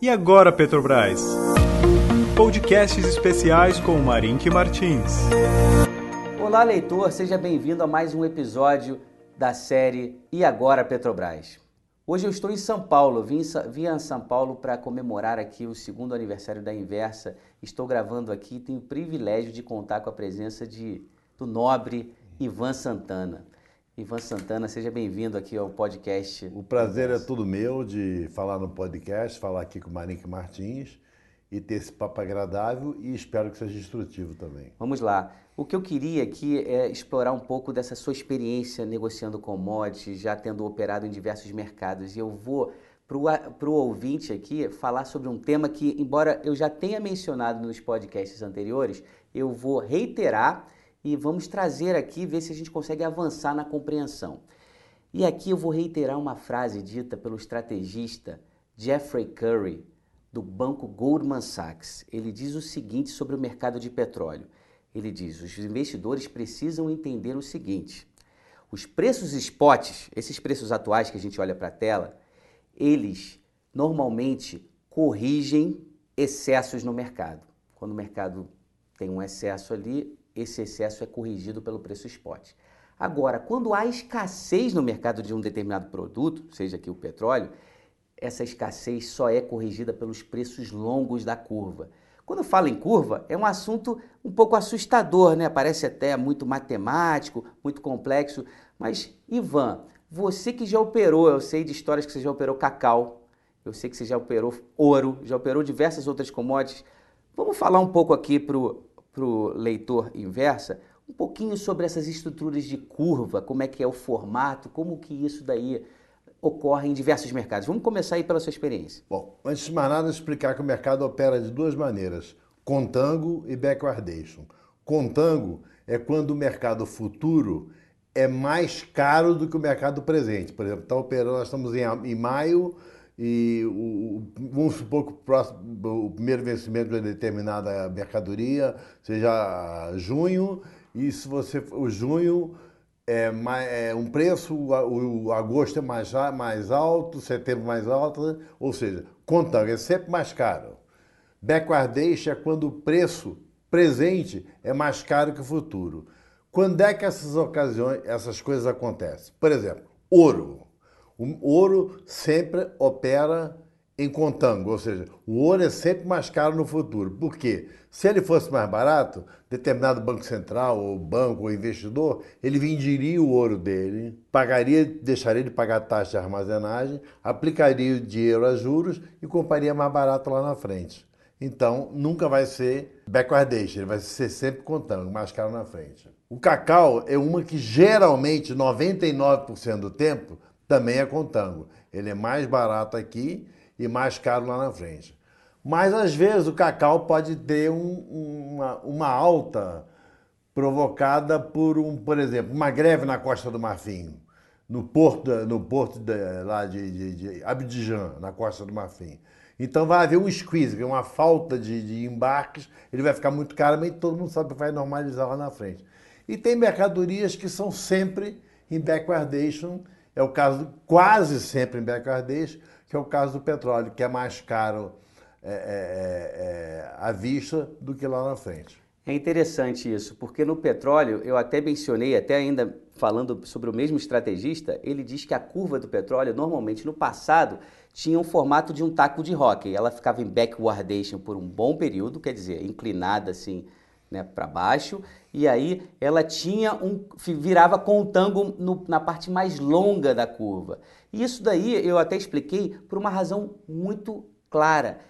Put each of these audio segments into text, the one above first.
E agora, Petrobras? Podcasts especiais com Marink Martins. Olá, leitor, seja bem-vindo a mais um episódio da série E Agora, Petrobras? Hoje eu estou em São Paulo, vim, vim a São Paulo para comemorar aqui o segundo aniversário da Inversa. Estou gravando aqui e tenho o privilégio de contar com a presença de, do nobre Ivan Santana. Ivan Santana, seja bem-vindo aqui ao podcast. O prazer é todo meu de falar no podcast, falar aqui com o Martins e ter esse papo agradável e espero que seja instrutivo também. Vamos lá. O que eu queria aqui é explorar um pouco dessa sua experiência negociando commodities, já tendo operado em diversos mercados. E eu vou, para o ouvinte aqui, falar sobre um tema que, embora eu já tenha mencionado nos podcasts anteriores, eu vou reiterar e vamos trazer aqui, ver se a gente consegue avançar na compreensão. E aqui eu vou reiterar uma frase dita pelo estrategista Jeffrey Curry, do banco Goldman Sachs. Ele diz o seguinte sobre o mercado de petróleo. Ele diz: os investidores precisam entender o seguinte: os preços spots, esses preços atuais que a gente olha para a tela, eles normalmente corrigem excessos no mercado. Quando o mercado tem um excesso ali, esse excesso é corrigido pelo preço spot. Agora, quando há escassez no mercado de um determinado produto, seja aqui o petróleo, essa escassez só é corrigida pelos preços longos da curva. Quando falo em curva, é um assunto um pouco assustador, né? Parece até muito matemático, muito complexo. Mas, Ivan, você que já operou, eu sei de histórias que você já operou cacau, eu sei que você já operou ouro, já operou diversas outras commodities. Vamos falar um pouco aqui para o para o leitor inversa um pouquinho sobre essas estruturas de curva, como é que é o formato, como que isso daí ocorre em diversos mercados. Vamos começar aí pela sua experiência. Bom, antes de mais nada, explicar que o mercado opera de duas maneiras, contango e backwardation. Contango é quando o mercado futuro é mais caro do que o mercado presente. Por exemplo, está operando, nós estamos em, em maio, e o, vamos supor que o, próximo, o primeiro vencimento de determinada mercadoria seja junho, e se você o junho é, mais, é um preço, o, o, agosto é mais, mais alto, setembro mais alto, ou seja, contando, é sempre mais caro. Backwardation é quando o preço presente é mais caro que o futuro. Quando é que essas ocasiões, essas coisas acontecem? Por exemplo, ouro. O ouro sempre opera em contango, ou seja, o ouro é sempre mais caro no futuro. Por quê? Se ele fosse mais barato, determinado banco central, ou banco, ou investidor, ele venderia o ouro dele, pagaria, deixaria de pagar taxa de armazenagem, aplicaria o dinheiro a juros e compraria mais barato lá na frente. Então, nunca vai ser backwardation, ele vai ser sempre contango, mais caro na frente. O cacau é uma que geralmente, 99% do tempo, também é contango. Ele é mais barato aqui e mais caro lá na frente. Mas às vezes o cacau pode ter um, uma, uma alta provocada por um, por exemplo, uma greve na Costa do Marfim, no porto, no porto de, lá de, de, de Abidjan, na Costa do Marfim. Então vai haver um squeeze, uma falta de, de, embarques, ele vai ficar muito caro, mas todo mundo sabe que vai normalizar lá na frente. E tem mercadorias que são sempre em backwardation é o caso, quase sempre em backwardation, que é o caso do petróleo, que é mais caro é, é, é, é, à vista do que lá na frente. É interessante isso, porque no petróleo, eu até mencionei, até ainda falando sobre o mesmo estrategista, ele diz que a curva do petróleo, normalmente no passado, tinha um formato de um taco de hockey. Ela ficava em backwardation por um bom período, quer dizer, inclinada assim né, para baixo, e aí ela tinha um virava contango no, na parte mais longa da curva. E isso daí eu até expliquei por uma razão muito clara.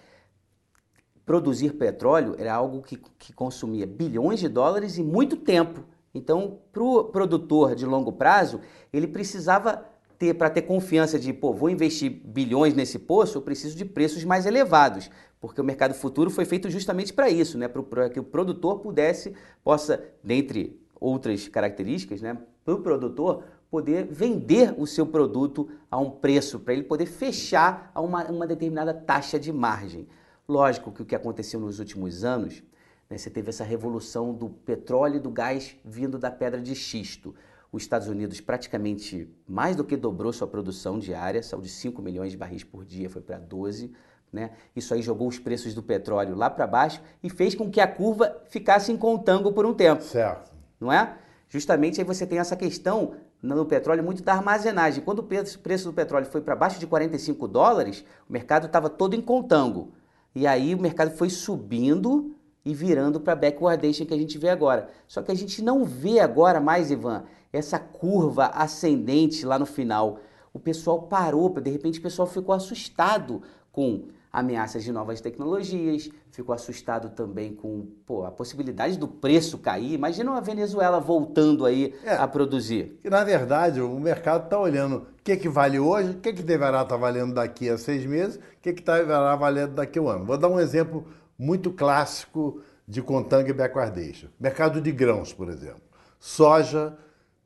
Produzir petróleo era algo que, que consumia bilhões de dólares e muito tempo. Então, para o produtor de longo prazo, ele precisava ter para ter confiança de, pô, vou investir bilhões nesse poço, eu preciso de preços mais elevados, porque o mercado futuro foi feito justamente para isso, né, para que o produtor pudesse, possa, dentre outras características, né, para o produtor poder vender o seu produto a um preço, para ele poder fechar a uma, uma determinada taxa de margem. Lógico que o que aconteceu nos últimos anos, né, você teve essa revolução do petróleo e do gás vindo da pedra de xisto os Estados Unidos praticamente mais do que dobrou sua produção diária, saiu de 5 milhões de barris por dia, foi para 12, Né? Isso aí jogou os preços do petróleo lá para baixo e fez com que a curva ficasse em contango por um tempo. Certo. Não é? Justamente aí você tem essa questão no petróleo muito da armazenagem. Quando o preço do petróleo foi para baixo de 45 dólares, o mercado estava todo em contango. E aí o mercado foi subindo e virando para backwardation que a gente vê agora. Só que a gente não vê agora mais, Ivan, essa curva ascendente lá no final. O pessoal parou, de repente o pessoal ficou assustado com ameaças de novas tecnologias, ficou assustado também com pô, a possibilidade do preço cair. Imagina uma Venezuela voltando aí é, a produzir. E, na verdade, o mercado está olhando o que, que vale hoje, o que, que deverá estar tá valendo daqui a seis meses, o que, que deverá valendo daqui a um ano. Vou dar um exemplo muito clássico de Contang e backwardation. Mercado de grãos, por exemplo. Soja,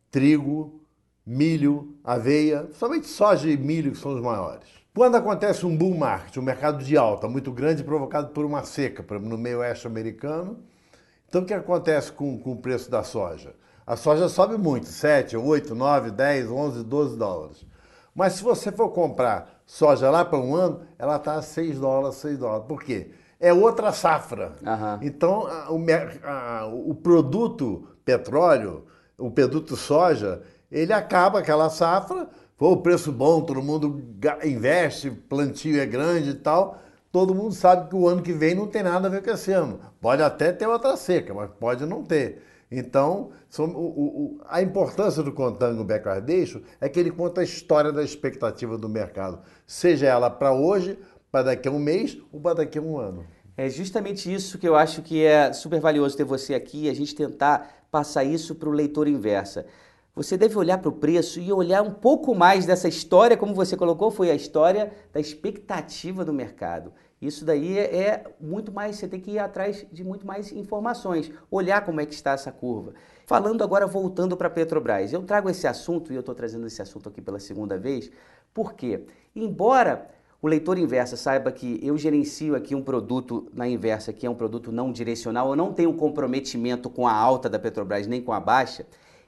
trigo, milho, aveia, somente soja e milho que são os maiores. Quando acontece um bull market, um mercado de alta muito grande provocado por uma seca no meio oeste americano, então o que acontece com, com o preço da soja? A soja sobe muito, 7, 8, 9, 10, 11, 12 dólares. Mas se você for comprar soja lá para um ano, ela está a 6 dólares, 6 dólares. Por quê? É outra safra. Uhum. Então, a, o, a, o produto petróleo, o produto soja, ele acaba aquela safra, Pô, preço bom, todo mundo investe, plantio é grande e tal. Todo mundo sabe que o ano que vem não tem nada a ver com esse ano. Pode até ter outra seca, mas pode não ter. Então, o, o, a importância do contango backwardation é que ele conta a história da expectativa do mercado, seja ela para hoje, para daqui a um mês ou para daqui a um ano. É justamente isso que eu acho que é super valioso ter você aqui e a gente tentar passar isso para o leitor inversa. Você deve olhar para o preço e olhar um pouco mais dessa história, como você colocou, foi a história da expectativa do mercado. Isso daí é, muito mais, você tem que ir atrás de muito mais informações, olhar como é que está essa curva. Falando agora, voltando para a Petrobras, eu trago esse assunto, e eu estou trazendo esse assunto aqui pela segunda vez, porque, embora o leitor inversa saiba que eu gerencio aqui um produto na inversa, que é um produto não direcional, eu não tenho comprometimento com a alta da Petrobras nem com a baixa,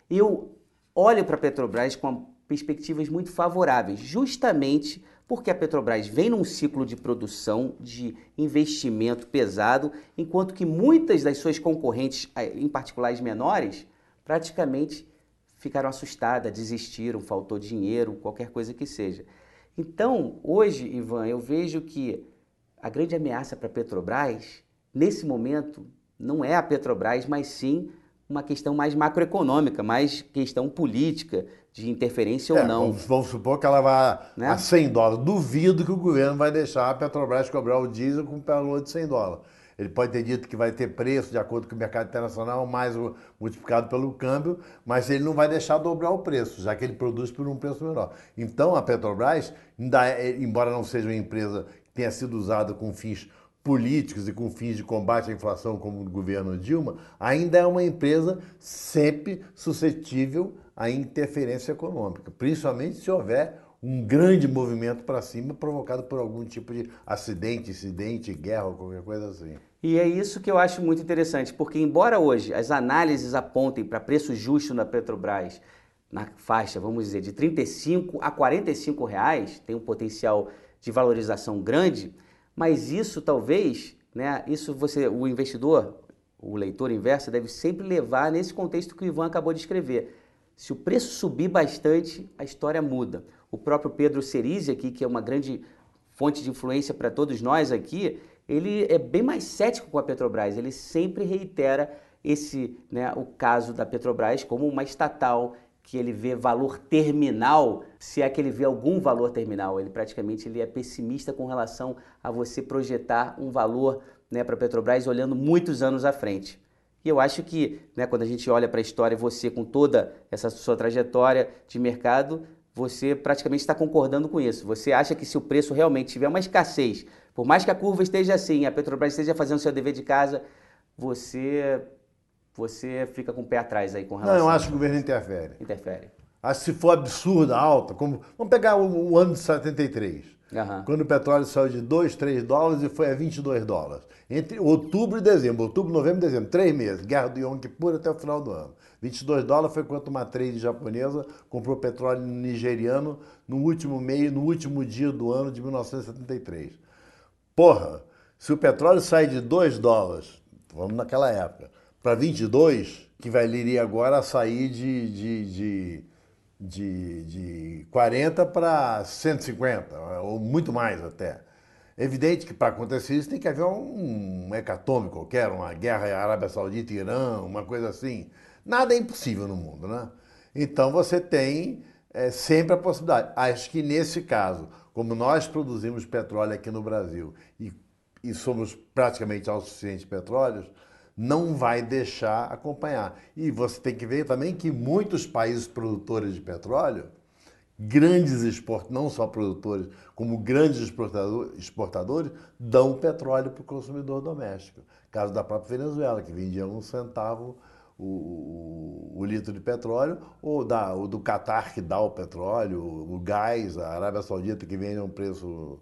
eu olho para a Petrobras com perspectivas muito favoráveis, justamente porque a Petrobras vem num ciclo de produção, de investimento pesado, enquanto que muitas das suas concorrentes, eh, em particular as menores, praticamente ficaram assustadas, desistiram, faltou dinheiro, qualquer coisa que seja. Então, hoje, Ivan, eu vejo que a grande ameaça para a Petrobras, nesse momento, não é a Petrobras, mas sim uma questão mais macroeconômica, mais questão política, de interferência é, ou não. Vamos, vamos, supor que ela vai né? a 100 dólares. Duvido que o governo vai deixar a Petrobras cobrar o diesel com um valor de 100 dólares. Ele pode ter dito que vai ter preço de acordo com o mercado internacional, mais multiplicado pelo câmbio, mas ele não vai deixar dobrar o preço, já que ele produz por um preço menor. Então a Petrobras, é, embora não seja uma empresa que tenha sido usada com fins políticos e com fins de combate à inflação, como o governo Dilma, ainda é uma empresa sempre suscetível à interferência econômica, principalmente se houver um grande movimento para cima provocado por algum tipo de acidente, incidente, guerra ou qualquer coisa assim. E é isso que eu acho muito interessante, porque embora hoje as análises apontem para preço justo na Petrobras, na faixa, vamos dizer, de 35 a 45 reais, tem um potencial de valorização grande, mas isso talvez, né, isso você, o investidor, o leitor inverso, deve sempre levar nesse contexto que o Ivan acabou de escrever. Se o preço subir bastante, a história muda. O próprio Pedro Cerise aqui, que é uma grande fonte de influência para todos nós aqui, ele é bem mais cético com a Petrobras. Ele sempre reitera esse, né, o caso da Petrobras como uma estatal que ele vê valor terminal, se é que ele vê algum valor terminal, ele praticamente ele é pessimista com relação a você projetar um valor né, para a Petrobras olhando muitos anos à frente. E eu acho que né, quando a gente olha para a história, você com toda essa sua trajetória de mercado, você praticamente está concordando com isso. Você acha que se o preço realmente tiver uma escassez, por mais que a curva esteja assim, a Petrobras esteja fazendo seu dever de casa, você você fica com o pé atrás aí com relação. Não, eu acho que o governo interfere. Interfere. Acho que se for absurda, alta, como. Vamos pegar o, o ano de 73. Uhum. Quando o petróleo saiu de 2, 3 dólares e foi a 22 dólares. Entre outubro e dezembro, outubro, novembro e dezembro, três meses, guerra do Yom Kippur até o final do ano. 22 dólares foi quanto uma trade japonesa comprou petróleo nigeriano no último meio, no último dia do ano de 1973. Porra, se o petróleo sai de 2 dólares, vamos naquela época, para 22, que valeria agora sair de, de, de, de, de 40 para 150, ou muito mais até. É evidente que para acontecer isso tem que haver um, hecatome qualquer, uma guerra Arábia Saudita e Irã, uma coisa assim. Nada é impossível no mundo, né? Então você tem é, sempre a possibilidade. Acho que nesse caso, como nós produzimos petróleo aqui no Brasil e, e somos praticamente autossuficientes de petróleo, não vai deixar acompanhar. E você tem que ver também que muitos países produtores de petróleo grandes exportadores, não só produtores, como grandes exportadores, dão petróleo para o consumidor doméstico. Caso da própria Venezuela, que vendia um centavo o, o, o litro de petróleo, ou da, o do Catar, que dá o petróleo, o gás, a Arábia Saudita, que vende a um preço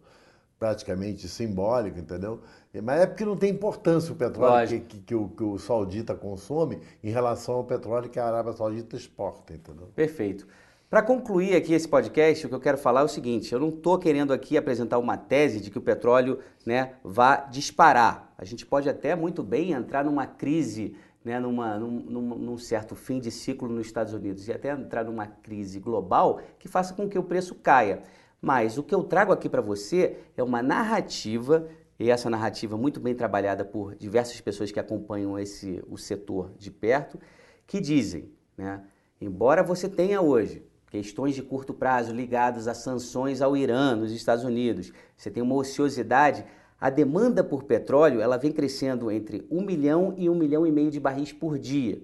praticamente simbólico, entendeu? Mas é porque não tem importância o petróleo que, que, que, o, que o saudita consome em relação ao petróleo que a Arábia Saudita exporta, entendeu? Perfeito. Para concluir aqui esse podcast, o que eu quero falar é o seguinte: eu não estou querendo aqui apresentar uma tese de que o petróleo né, vá disparar. A gente pode até muito bem entrar numa crise, né, numa, num, num, certo fim de ciclo nos Estados Unidos e até entrar numa crise global que faça com que o preço caia. Mas o que eu trago aqui para você é uma narrativa e essa narrativa muito bem trabalhada por diversas pessoas que acompanham esse o setor de perto, que dizem, né, embora você tenha hoje questões de curto prazo ligadas a sanções ao Irã, nos Estados Unidos. Você tem uma ociosidade. A demanda por petróleo ela vem crescendo entre 1 milhão e 1 milhão e meio de barris por dia.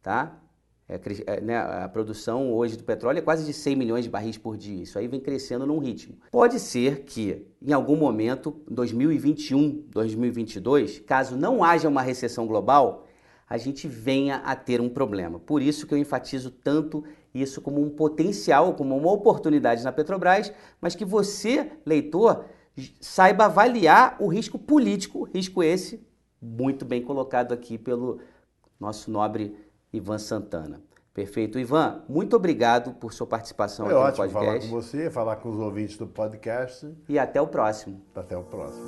Tá? É, é, né, a produção hoje do petróleo é quase de 100 milhões de barris por dia. Isso aí vem crescendo num ritmo. Pode ser que, em algum momento, 2021, 2022, caso não haja uma recessão global, a gente venha a ter um problema. Por isso que eu enfatizo tanto isso como um potencial, como uma oportunidade na Petrobras, mas que você, leitor, saiba avaliar o risco político, risco esse muito bem colocado aqui pelo nosso nobre Ivan Santana. Perfeito. Ivan, muito obrigado por sua participação Foi aqui ótimo no podcast. falar com você, falar com os ouvintes do podcast. E até o próximo. Até o próximo.